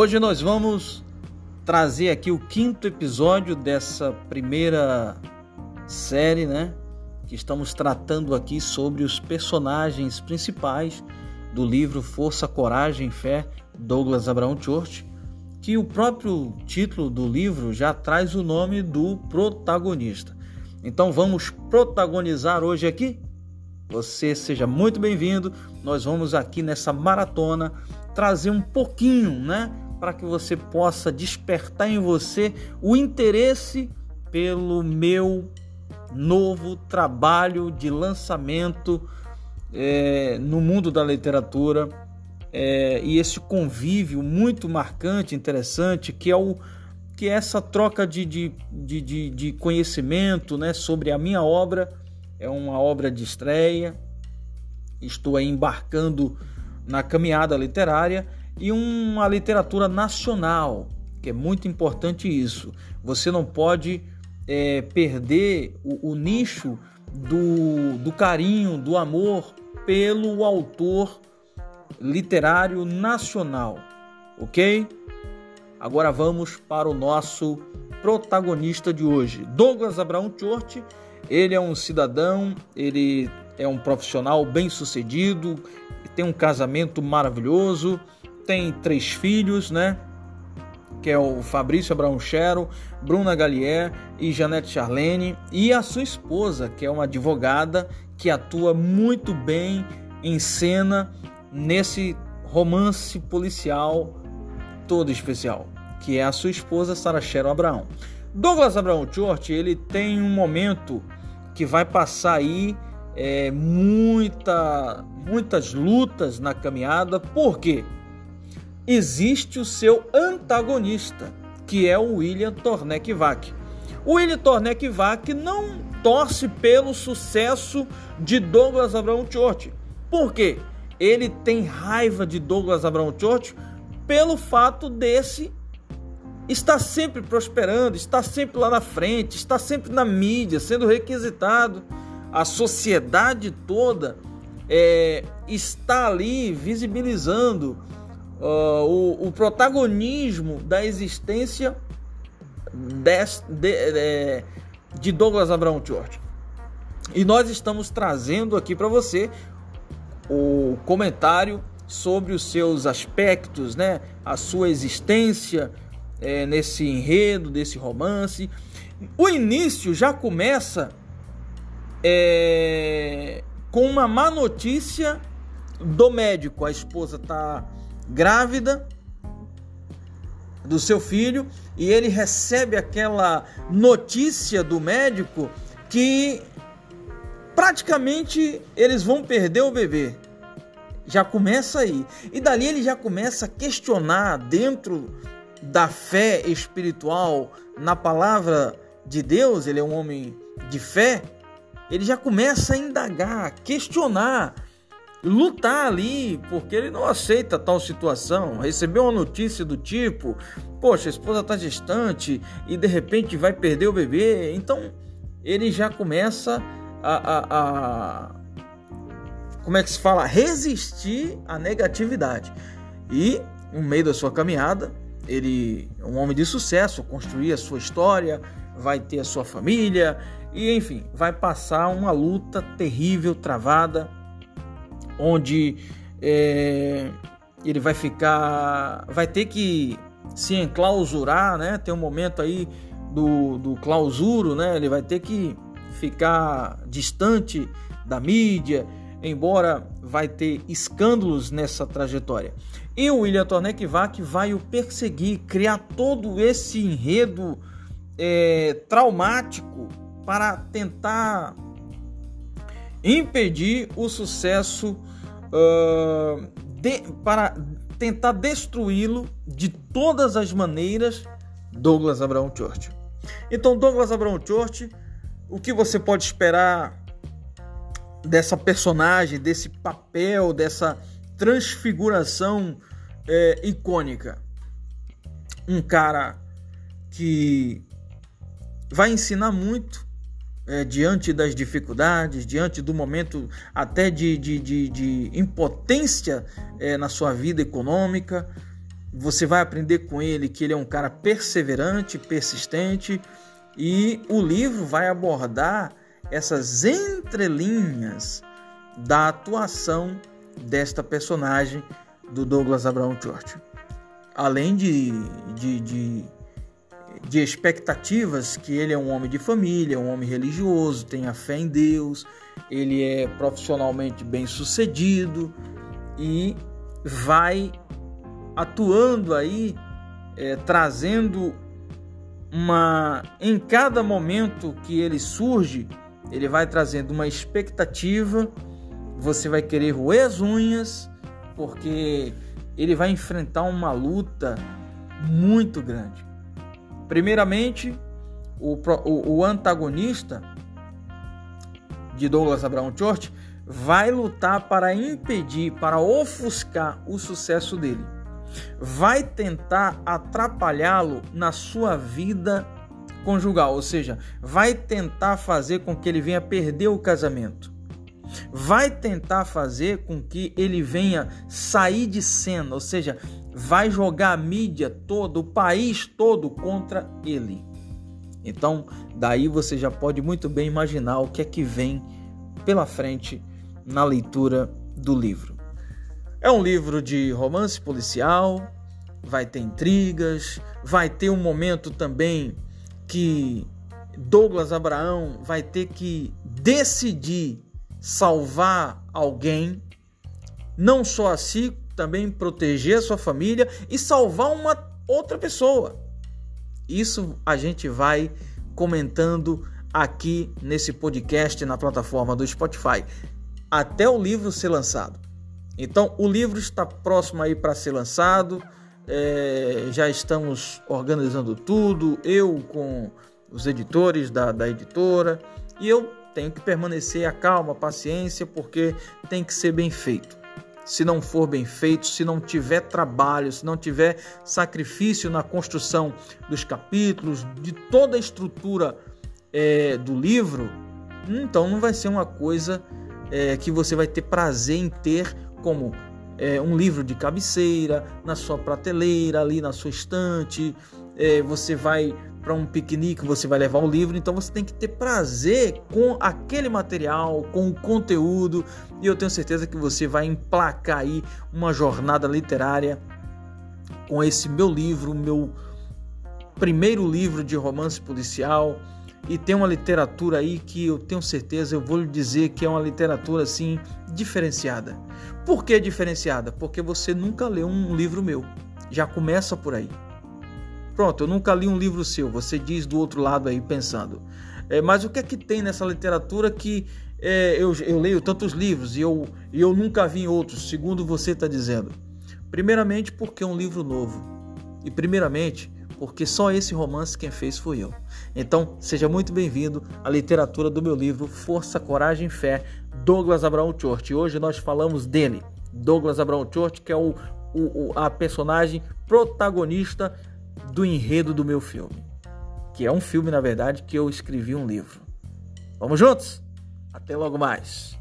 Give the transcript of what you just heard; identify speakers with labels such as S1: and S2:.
S1: Hoje nós vamos trazer aqui o quinto episódio dessa primeira série, né? Que estamos tratando aqui sobre os personagens principais do livro Força, Coragem e Fé, Douglas Abraão Church, que o próprio título do livro já traz o nome do protagonista. Então vamos protagonizar hoje aqui? Você seja muito bem-vindo. Nós vamos aqui nessa maratona trazer um pouquinho, né, para que você possa despertar em você o interesse pelo meu novo trabalho de lançamento é, no mundo da literatura é, e esse convívio muito marcante, interessante, que é o que é essa troca de, de, de, de, conhecimento né, sobre a minha obra. É uma obra de estreia. Estou aí embarcando na caminhada literária e uma literatura nacional, que é muito importante isso. Você não pode é, perder o, o nicho do, do carinho, do amor pelo autor literário nacional, ok? Agora vamos para o nosso protagonista de hoje, Douglas Abraão Chort. Ele é um cidadão, ele é um profissional bem sucedido, tem um casamento maravilhoso, tem três filhos, né? Que é o Fabrício Abraão Chero, Bruna Gallier e Janete Charlene, e a sua esposa, que é uma advogada que atua muito bem em cena nesse romance policial todo especial, que é a sua esposa Sarah Sharon Abraão. Douglas Abraão Chort, ele tem um momento que vai passar aí é, muita, muitas lutas na caminhada, porque existe o seu antagonista, que é o William Tornek Vac. O William Tornek Vac não torce pelo sucesso de Douglas Abraão Chort. Por quê? Ele tem raiva de Douglas Abraão Chort pelo fato desse estar sempre prosperando, estar sempre lá na frente, estar sempre na mídia, sendo requisitado. A sociedade toda é, está ali visibilizando uh, o, o, protagonismo da existência des, de, de, de Douglas Abraão Chort. E nós estamos trazendo aqui para você o comentário sobre os seus aspectos, né? A sua existência é, nesse enredo, desse romance. O início já começa é, com uma má notícia do médico. A esposa está grávida do seu filho e ele recebe aquela notícia do médico que praticamente eles vão perder o bebê. Já começa aí. E dali ele já começa a questionar dentro da fé espiritual na palavra de Deus, ele é um homem de fé, ele já começa a indagar, questionar, lutar ali, porque ele não aceita tal situação. Recebeu uma notícia do tipo: Poxa, a esposa está distante e de repente vai perder o bebê. Então ele já começa a, a, a como é que se fala? Resistir à negatividade. E no meio da sua caminhada, ele é um homem de sucesso, construir a sua história, vai ter a sua família e enfim, vai passar uma luta terrível, travada, onde é, ele vai ficar, vai ter que se enclausurar, né? Tem um momento aí do, do clausuro, né? Ele vai ter que ficar distante da mídia, embora vai ter escândalos nessa trajetória. E o William Tornek vai o perseguir, criar todo esse enredo é, traumático para tentar impedir o sucesso, uh, de, para tentar destruí-lo de todas as maneiras, Douglas Abraão Church. Então, Douglas Abraão Church, o que você pode esperar dessa personagem, desse papel, dessa transfiguração é, icônica? Um cara que vai ensinar muito é, diante das dificuldades, diante do momento até de, de, de, de impotência é, na sua vida econômica. você vai aprender com ele que ele é um cara perseverante, persistente, e o livro vai abordar essas entrelinhas da atuação desta personagem do Douglas Abraham Churchill. Além de, de, de, de, expectativas que ele é um homem de família, um homem religioso, tem a fé em Deus, ele é profissionalmente bem sucedido e vai atuando aí, é, trazendo uma. Em cada momento que ele surge, ele vai trazendo uma expectativa. Você vai querer roer as unhas, porque ele vai enfrentar uma luta muito grande. Primeiramente, o, o, o antagonista de Douglas Abraham Church vai lutar para impedir, para ofuscar o sucesso dele. Vai tentar atrapalhá-lo na sua vida conjugal, ou seja, vai tentar fazer com que ele venha perder o casamento. Vai tentar fazer com que ele venha sair de cena, ou seja, vai jogar a mídia toda, o país todo contra ele. Então, daí você já pode muito bem imaginar o que é que vem pela frente na leitura do livro. É um livro de romance policial, vai ter intrigas, vai ter um momento também que Douglas Abraão vai ter que decidir salvar alguém, não só a si, também proteger a sua família e salvar uma outra pessoa. Isso a gente vai comentando aqui nesse podcast na plataforma do Spotify até o livro ser lançado. Então, o livro está próximo aí para ser lançado. É, já estamos organizando tudo, eu com os editores da, da editora, e eu tenho que permanecer a calma, a paciência, porque tem que ser bem feito. Se não for bem feito, se não tiver trabalho, se não tiver sacrifício na construção dos capítulos, de toda a estrutura é, do livro, então não vai ser uma coisa é, que você vai ter prazer em ter como é, um livro de cabeceira, na sua prateleira, ali na sua estante. É, você vai para um piquenique, você vai levar um livro, então você tem que ter prazer com aquele material, com o conteúdo, e eu tenho certeza que você vai emplacar aí uma jornada literária com esse meu livro, meu primeiro livro de romance policial e tem uma literatura aí que eu tenho certeza, eu vou lhe dizer que é uma literatura assim diferenciada. Por que diferenciada? Porque você nunca leu um livro meu. Já começa por aí. Pronto, eu nunca li um livro seu. Você diz do outro lado aí pensando. É, mas o que é que tem nessa literatura que é, eu, eu, leio tantos livros e eu, eu nunca vi outros, segundo você está dizendo? Primeiramente, porque é um livro novo. E primeiramente, porque só esse romance quem fez fui eu. Então, seja muito bem-vindo à literatura do meu livro Força, Coragem e Fé, Douglas Abraão Chort. Hoje nós falamos dele, Douglas Abraão Chort, que é o, o, a personagem protagonista do enredo do meu filme. Que é um filme, na verdade, que eu escrevi um livro. Vamos juntos? Até logo mais!